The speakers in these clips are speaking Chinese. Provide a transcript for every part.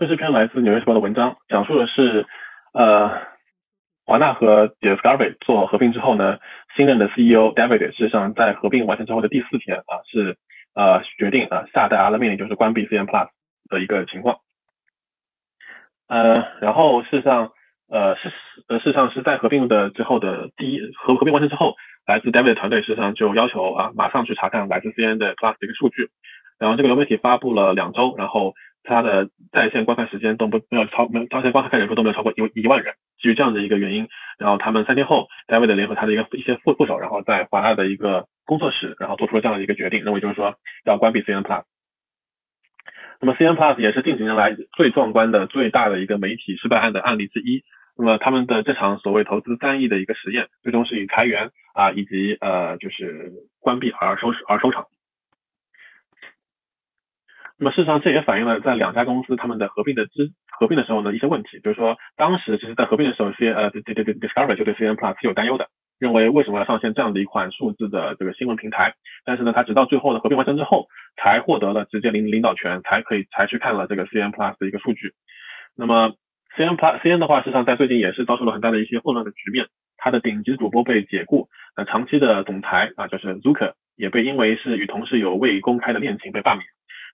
这是篇来自《纽约时报》的文章，讲述的是呃华纳和 Discovery 做合并之后呢，新任的 CEO David 事实上在合并完成之后的第四天啊是呃决定啊下达了命令，就是关闭 CN Plus 的一个情况。呃，然后事实上呃事呃事实上是在合并的之后的第一合合并完成之后，来自 David 团队事实上就要求啊马上去查看来自 CN 的 Plus 的一个数据。然后这个流媒体发布了两周，然后它的在线观看时间都不没有超没有在线观看人数都没有超过一一万人。基于这样的一个原因，然后他们三天后，David 联合他的一个一些副副手，然后在华纳的一个工作室，然后做出了这样的一个决定，认为就是说要关闭 CN Plus。那么 CN Plus 也是近几年来最壮观的、最大的一个媒体失败案的案例之一。那么他们的这场所谓投资三亿的一个实验，最终是以裁员啊以及呃就是关闭而收而收场。那么事实上，这也反映了在两家公司他们的合并的之合并的时候呢一些问题，比如说当时其实在合并的时候，C 呃对对对 Discovery 就对 CN Plus 是有担忧的，认为为什么要上线这样的一款数字的这个新闻平台？但是呢，他直到最后的合并完成之后，才获得了直接领领导权，才可以才去看了这个 CN Plus 的一个数据。那么 CN Plus CN 的话，事实上在最近也是遭受了很大的一些混乱的局面，它的顶级主播被解雇，那长期的总裁啊就是 Zucker 也被因为是与同事有未公开的恋情被罢免。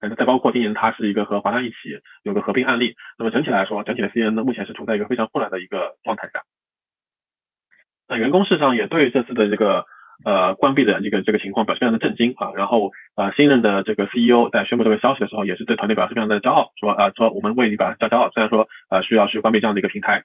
嗯，再包括今年它是一个和华纳一起有个合并案例，那么整体来说，整体的 CN 呢目前是处在一个非常混乱的一个状态下。那员工市场也对这次的这个呃关闭的这个这个情况表示非常的震惊啊，然后呃新任的这个 CEO 在宣布这个消息的时候，也是对团队表示非常的骄傲，说啊说我们为你表示骄傲，虽然说呃需要去关闭这样的一个平台。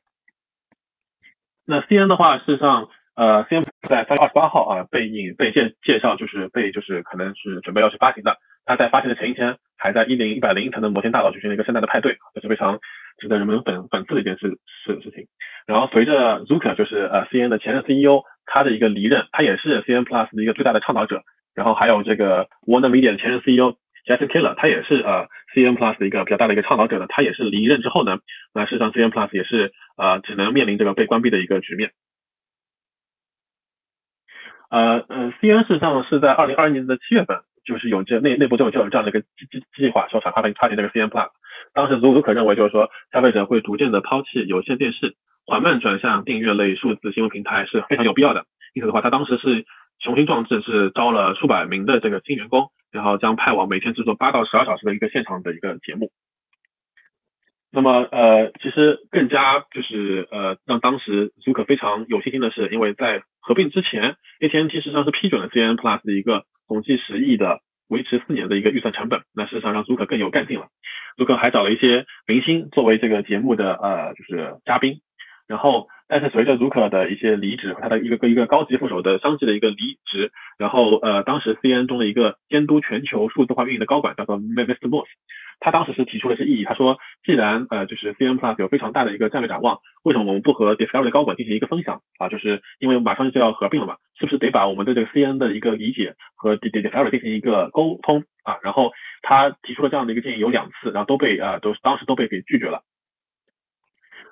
那 CN 的话，事实上。呃，CN 在三月二十八号啊被引被介介绍，就是被就是可能是准备要去发行的。他在发行的前一天，还在一零一百零一层的摩天大楼举行了一个盛大的派对，这是非常值得人们粉粉丝的一件事事事情。然后随着 Zucker 就是呃 CN 的前任 CEO 他的一个离任，他也是 CN Plus 的一个最大的倡导者。然后还有这个 Warner Media 的前任 CEO Jason Keller，他也是呃 CN Plus 的一个比较大的一个倡导者的。他也是离任之后呢，那事实上 CN Plus 也是呃只能面临这个被关闭的一个局面。呃呃，CN 事实上是在二零二一年的七月份，就是有这内内部就有就有这样的一个计计计划，说想发行发行这个 CM Plus。当时足足可认为就是说，消费者会逐渐的抛弃有线电视，缓慢转向订阅类数字新闻平台是非常有必要的。因此的话，他当时是雄心壮志，是招了数百名的这个新员工，然后将派往每天制作八到十二小时的一个现场的一个节目。那么呃，其实更加就是呃，让当时足可非常有信心的是，因为在合并之前，AT&T 实际上是批准了 CN Plus 的一个总计十亿的维持四年的一个预算成本。那事实上让足可更有干劲了。足可还找了一些明星作为这个节目的呃就是嘉宾。然后，但是随着足可的一些离职他的一个一个高级副手的相继的一个离职，然后呃，当时 CN 中的一个监督全球数字化运营的高管叫做 Mavis Moss。他当时是提出了一些异议，他说，既然呃就是 CN Plus 有非常大的一个战略展望，为什么我们不和 Discovery 的高管进行一个分享啊？就是因为马上就要合并了嘛，是不是得把我们的这个 CN 的一个理解和 Discovery 进行一个沟通啊？然后他提出了这样的一个建议有两次，然后都被啊都当时都被给拒绝了。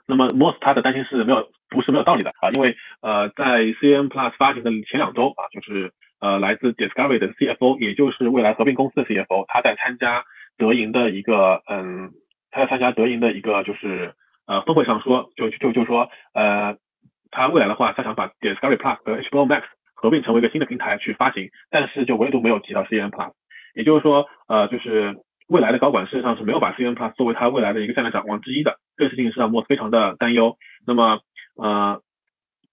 那么 Moss 他的担心是没有不是没有道理的啊，因为呃在 CN Plus 发行的前两周啊，就是呃来自 Discovery 的 CFO，也就是未来合并公司的 CFO，他在参加。德银的一个，嗯，他在参加德银的一个就是呃峰会上说，就就就说，呃，他未来的话，他想把 Discovery Plus 和 HBO Max 合并成为一个新的平台去发行，但是就唯独没有提到 CN Plus，也就是说，呃，就是未来的高管事实上是没有把 CN Plus 作为他未来的一个战略展望之一的，这个事情是让莫斯非常的担忧，那么，呃，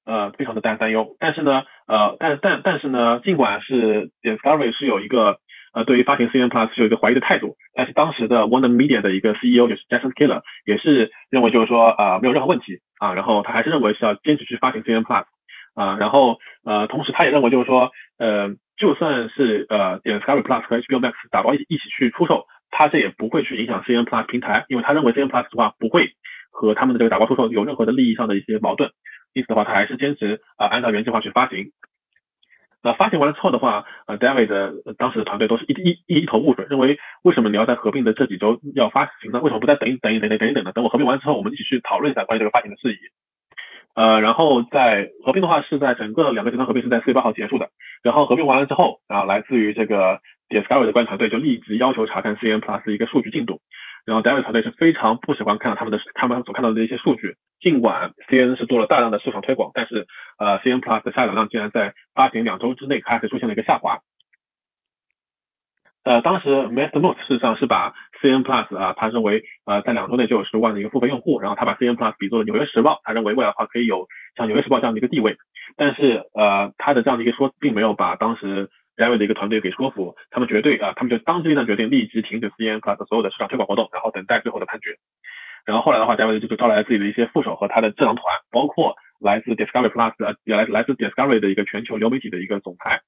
呃，非常的担担忧，但是呢，呃，但但但是呢，尽管是 Discovery 是有一个。呃，对于发行 CN Plus 有一个怀疑的态度，但是当时的 Warner Media 的一个 CEO 就是 Jason Keller 也是认为就是说啊没有任何问题啊，然后他还是认为是要坚持去发行 CN Plus 啊，然后呃同时他也认为就是说呃就算是呃 Discovery Plus 和 HBO Max 打包一一起去出售，他这也不会去影响 CN Plus 平台，因为他认为 CN Plus 的话不会和他们的这个打包出售有任何的利益上的一些矛盾，因此的话他还是坚持啊按照原计划去发行。那发行完了之后的话，呃，David 当时的团队都是一一一头雾水，认为为什么你要在合并的这几周要发行呢？为什么不再等一等一等一等一等呢？等我合并完之后，我们一起去讨论一下关于这个发行的事宜。呃，然后在合并的话是在整个两个集团合并是在四月八号结束的。然后合并完了之后，然后来自于这个 Discovery 的管理团队就立即要求查看 CN Plus 一个数据进度。然后 David 团队是非常不喜欢看到他们的他们所看到的一些数据，尽管 CN 是做了大量的市场推广，但是呃 CN Plus 的下载量竟然在发行两周之内开始出现了一个下滑。呃，当时 Masternote 事实上是把 CN Plus 啊，他认为呃在两周内就有十万的一个付费用户，然后他把 CN Plus 比作了纽约时报，他认为未来的话可以有像纽约时报这样的一个地位，但是呃他的这样的一个说并没有把当时 David 的一个团队给说服，他们绝对啊，他们就当机立断决定立即停止 CN Plus 所有的市场推广活动，然后等待最后的判决。然后后来的话，David 就招来了自己的一些副手和他的智囊团，包括来自 Discovery Plus 呃，也来来自 Discovery 的一个全球流媒体的一个总裁。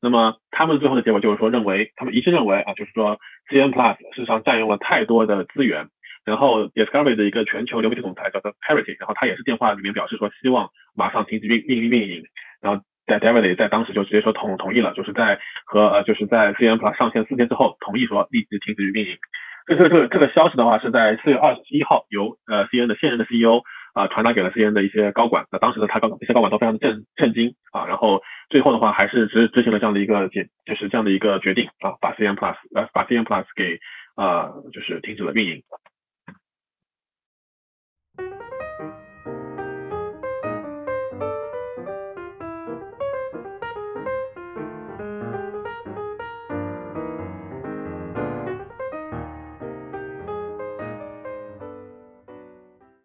那么他们最后的结果就是说，认为他们一致认为啊，就是说 CN Plus 事实上占用了太多的资源。然后 Discovery 的一个全球流媒体总裁叫做 Parity，然后他也是电话里面表示说，希望马上停止运运营运营。然后在 David 在当时就直接说同同意了，就是在和呃就是在 CN Plus 上线四天之后，同意说立即停止运营。这这这这个消息的话，是在四月二十一号由呃 CN 的现任的 CEO。啊，传达给了 CN 的一些高管，那当时的他高这些高管都非常的震震惊啊，然后最后的话还是执执行了这样的一个决，就是这样的一个决定啊，把 CN Plus 呃把 CN Plus 给啊就是停止了运营。